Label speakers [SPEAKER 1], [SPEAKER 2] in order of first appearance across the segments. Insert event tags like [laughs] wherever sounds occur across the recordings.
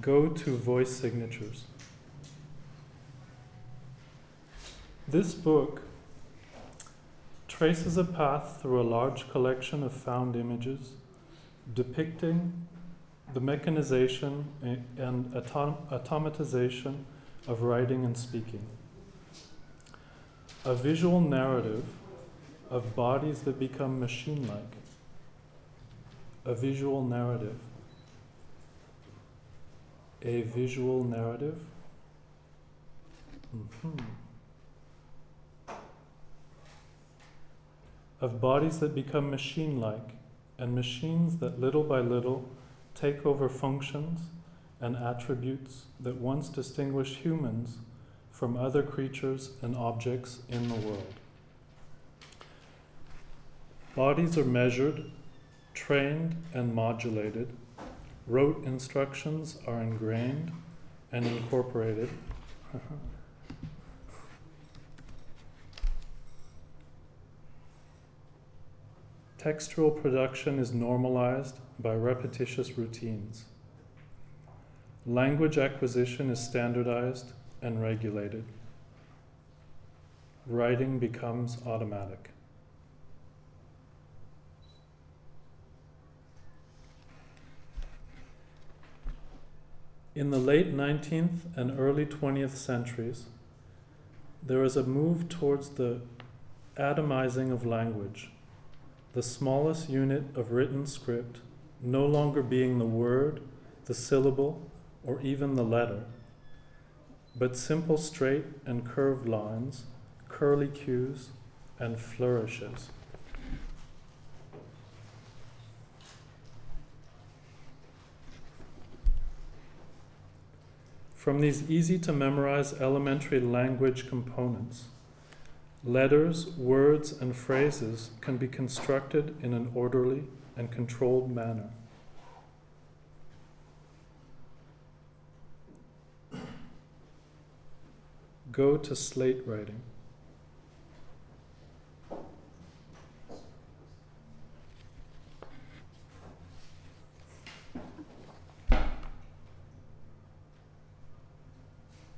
[SPEAKER 1] Go to voice signatures. This book traces a path through a large collection of found images depicting the mechanization and autom- automatization of writing and speaking. A visual narrative of bodies that become machine like. A visual narrative. A visual narrative. Mm-hmm. Of bodies that become machine like, and machines that little by little take over functions and attributes that once distinguished humans from other creatures and objects in the world. Bodies are measured, trained, and modulated. Rote instructions are ingrained and incorporated. [laughs] Textual production is normalized by repetitious routines. Language acquisition is standardized and regulated. Writing becomes automatic. In the late 19th and early 20th centuries, there is a move towards the atomizing of language, the smallest unit of written script no longer being the word, the syllable, or even the letter, but simple straight and curved lines, curly cues, and flourishes. From these easy to memorize elementary language components, letters, words, and phrases can be constructed in an orderly and controlled manner. Go to slate writing.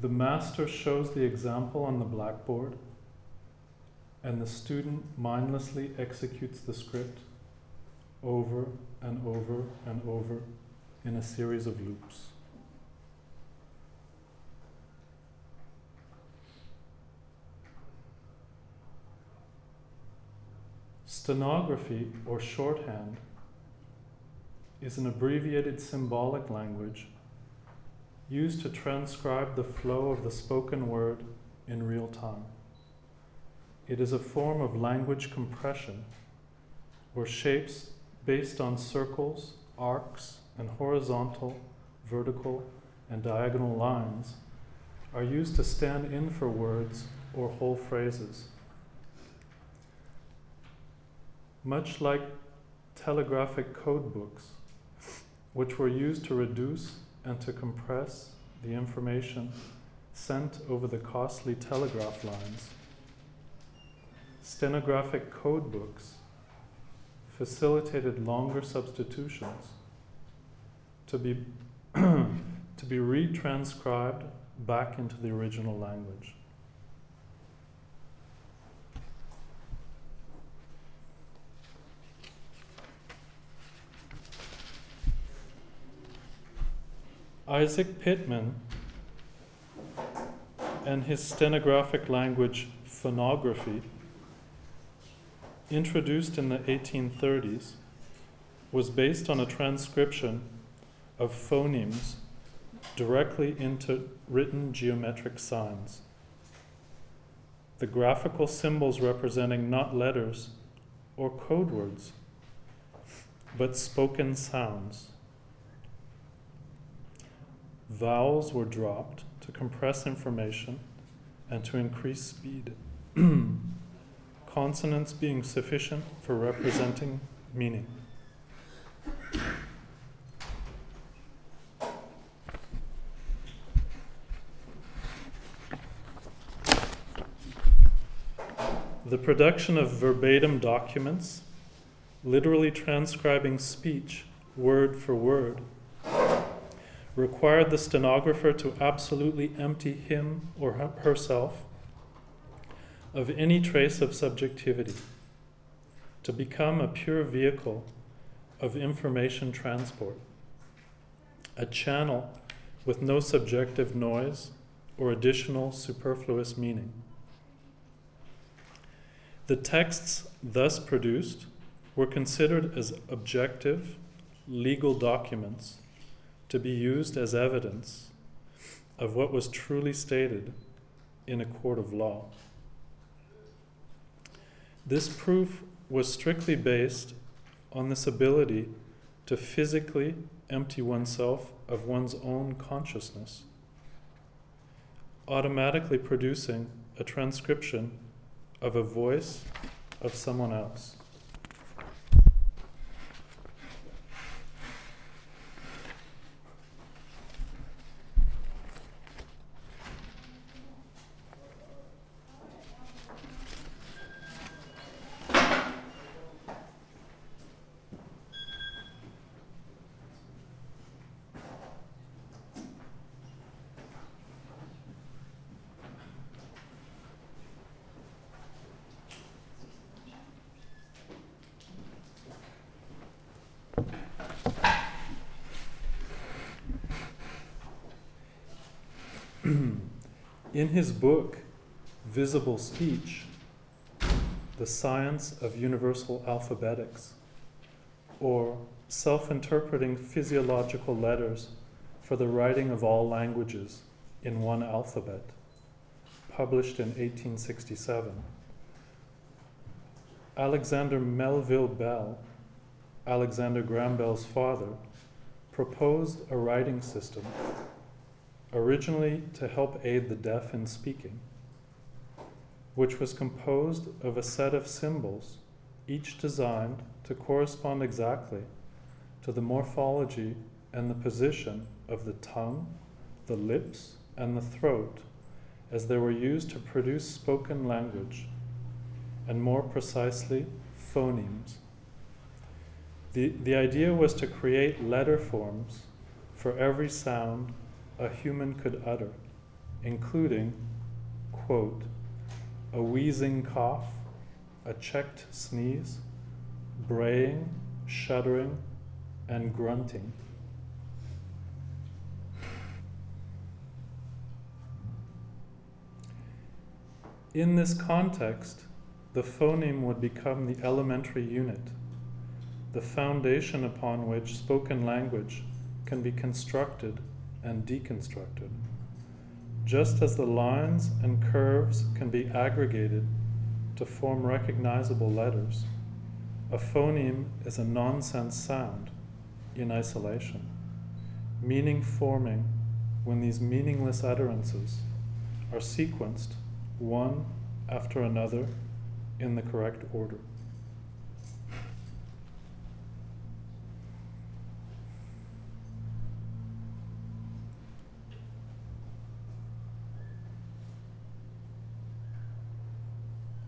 [SPEAKER 1] The master shows the example on the blackboard, and the student mindlessly executes the script over and over and over in a series of loops. Stenography or shorthand is an abbreviated symbolic language used to transcribe the flow of the spoken word in real time. It is a form of language compression where shapes based on circles, arcs, and horizontal, vertical, and diagonal lines are used to stand in for words or whole phrases. Much like telegraphic code books, which were used to reduce and to compress the information sent over the costly telegraph lines. Stenographic code books facilitated longer substitutions to be, [clears throat] to be retranscribed back into the original language. Isaac Pitman and his stenographic language phonography, introduced in the 1830s, was based on a transcription of phonemes directly into written geometric signs. The graphical symbols representing not letters or code words, but spoken sounds. Vowels were dropped to compress information and to increase speed, [clears throat] consonants being sufficient for representing meaning. The production of verbatim documents, literally transcribing speech word for word, required the stenographer to absolutely empty him or herself of any trace of subjectivity, to become a pure vehicle of information transport, a channel with no subjective noise or additional superfluous meaning. The texts thus produced were considered as objective legal documents to be used as evidence of what was truly stated in a court of law. This proof was strictly based on this ability to physically empty oneself of one's own consciousness, automatically producing a transcription of a voice of someone else. In his book, Visible Speech, The Science of Universal Alphabetics, or Self Interpreting Physiological Letters for the Writing of All Languages in One Alphabet, published in 1867. Alexander Melville Bell, Alexander Graham Bell's father, proposed a writing system originally to help aid the deaf in speaking, which was composed of a set of symbols, each designed to correspond exactly to the morphology and the position of the tongue, the lips, and the throat as they were used to produce spoken language, and more precisely, phonemes. The, the idea was to create letter forms for every sound a human could utter, including, quote, a wheezing cough, a checked sneeze, braying, shuddering, and grunting. In this context, the phoneme would become the elementary unit, the foundation upon which spoken language can be constructed and deconstructed. Just as the lines and curves can be aggregated to form recognizable letters, a phoneme is a nonsense sound in isolation, meaning forming when these meaningless utterances are sequenced one after another in the correct order.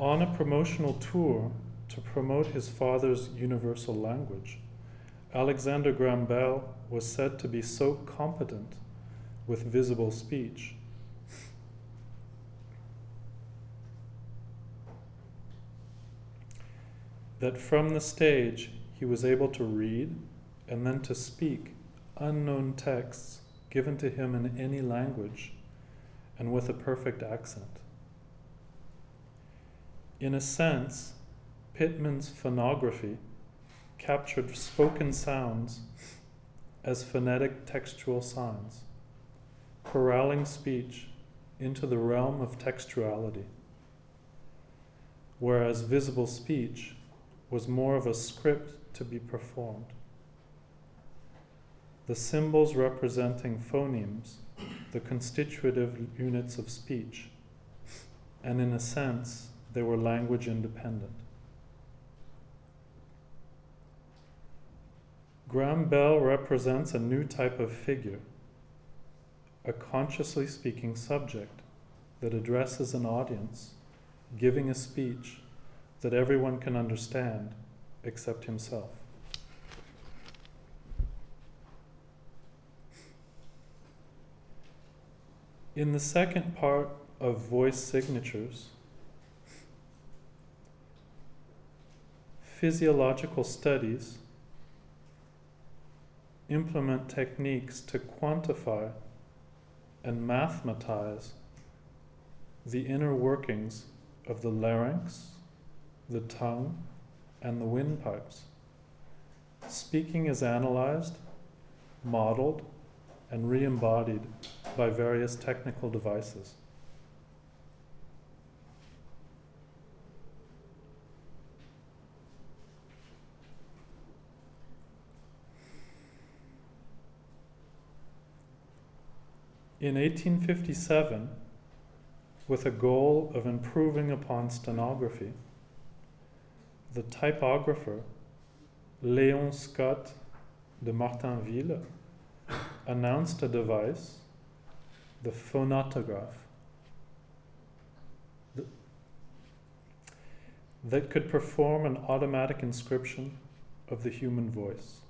[SPEAKER 1] On a promotional tour to promote his father's universal language. Alexander Graham Bell was said to be so competent with visible speech that from the stage he was able to read and then to speak unknown texts given to him in any language and with a perfect accent. In a sense, Pitman's phonography captured spoken sounds as phonetic textual signs, corralling speech into the realm of textuality, whereas visible speech was more of a script to be performed. The symbols representing phonemes, the constitutive units of speech, and in a sense, they were language independent. Graham Bell represents a new type of figure, a consciously speaking subject that addresses an audience, giving a speech that everyone can understand except himself. In the second part of voice signatures, physiological studies implement techniques to quantify and mathematize the inner workings of the larynx, the tongue, and the windpipes. Speaking is analyzed, modeled, and re embodied by various technical devices. In 1857, with a goal of improving upon stenography, the typographer Léon Scott de Martinville announced a device, the phonautograph, that could perform an automatic inscription of the human voice.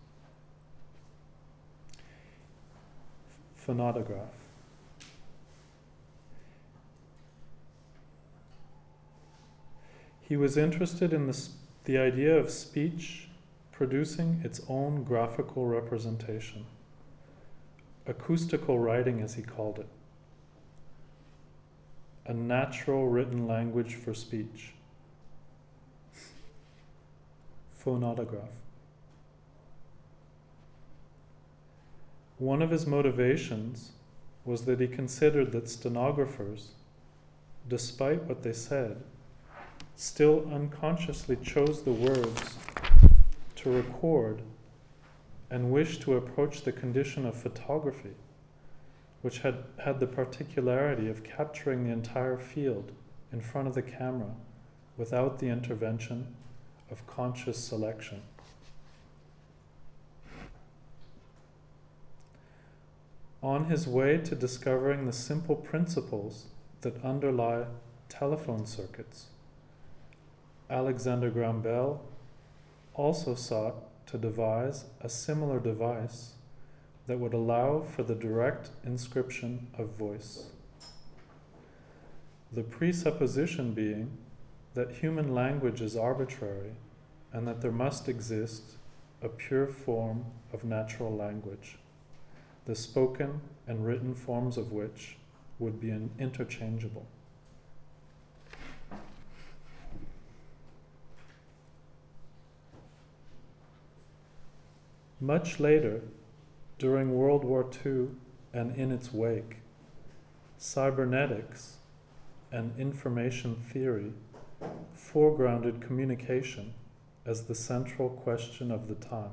[SPEAKER 1] Phonautograph. He was interested in the, the idea of speech producing its own graphical representation, acoustical writing, as he called it, a natural written language for speech, phonautograph. One of his motivations was that he considered that stenographers, despite what they said, still unconsciously chose the words to record and wished to approach the condition of photography, which had had the particularity of capturing the entire field in front of the camera without the intervention of conscious selection. On his way to discovering the simple principles that underlie telephone circuits, Alexander Graham Bell also sought to devise a similar device that would allow for the direct inscription of voice. The presupposition being that human language is arbitrary and that there must exist a pure form of natural language, the spoken and written forms of which would be interchangeable. Much later, during World War II and in its wake, cybernetics and information theory foregrounded communication as the central question of the time.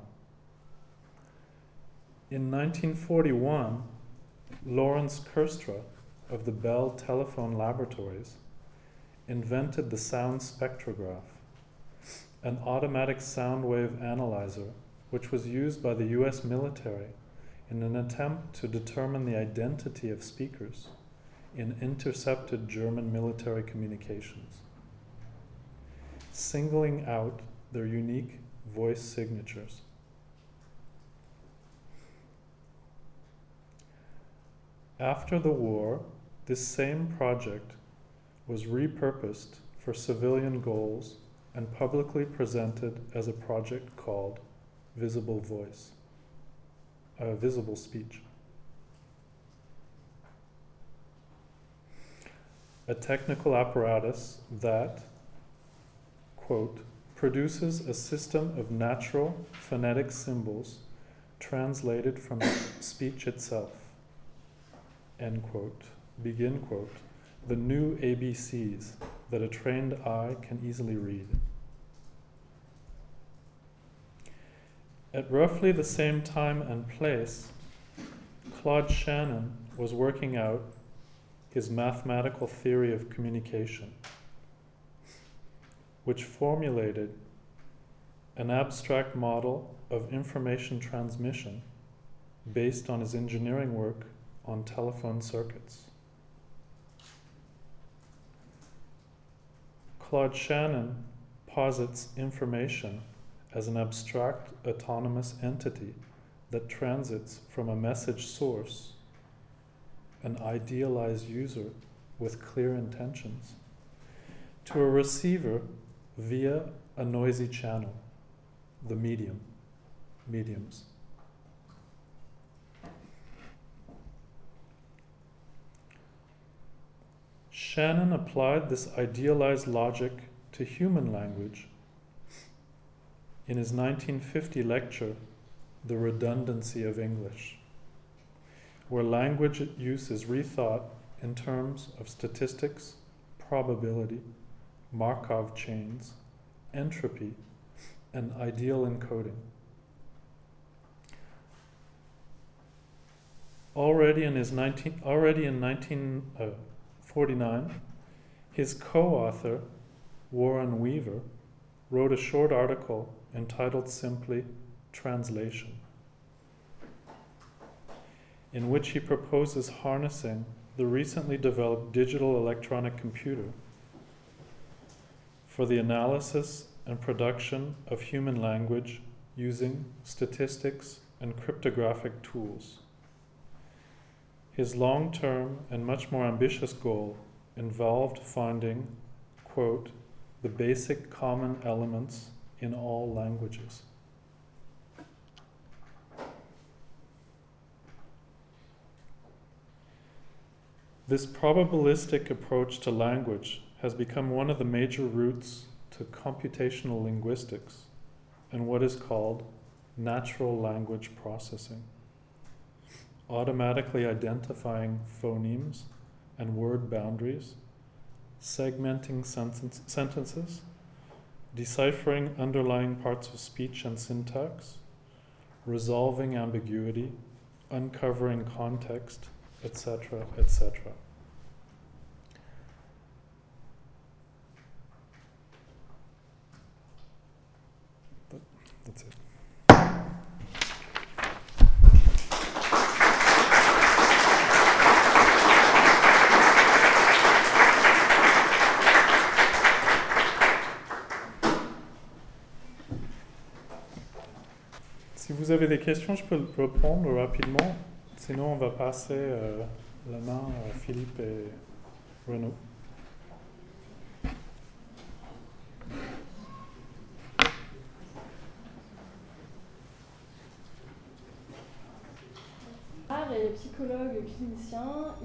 [SPEAKER 1] In 1941, Lawrence Kersta of the Bell Telephone Laboratories invented the sound spectrograph, an automatic sound wave analyzer which was used by the US military in an attempt to determine the identity of speakers in intercepted German military communications, singling out their unique voice signatures. After the war, this same project was repurposed for civilian goals and publicly presented as a project called visible voice, a visible speech. A technical apparatus that, quote, produces a system of natural phonetic symbols translated from [coughs] speech itself, end quote, begin quote, the new ABCs that a trained eye can easily read. At roughly the same time and place, Claude Shannon was working out his mathematical theory of communication, which formulated an abstract model of information transmission based on his engineering work on telephone circuits. Claude Shannon posits information as an abstract autonomous entity that transits from a message source an idealized user with clear intentions, to a receiver via a noisy channel, the medium, mediums. Shannon applied this idealized logic to human language in his 1950 lecture, The Redundancy of English, where language use is rethought in terms of statistics, probability, Markov chains, entropy, and ideal encoding. Already in his 19, already in 1949, uh, his co-author Warren Weaver wrote a short article entitled simply Translation, in which he proposes harnessing the recently developed digital electronic computer for the analysis and production of human language using statistics and cryptographic tools. His long term and much more ambitious goal involved finding, quote, the basic common elements in all languages. This probabilistic approach to language has become one of the major routes to computational linguistics and what is called natural language processing, automatically identifying phonemes and word boundaries, segmenting sentence, sentences, deciphering underlying parts of speech and syntax, resolving ambiguity, uncovering context, etc., etc. avez des questions, je peux répondre rapidement. Sinon, on va passer euh, la main à Philippe et Renaud.
[SPEAKER 2] est psychologue clinicien.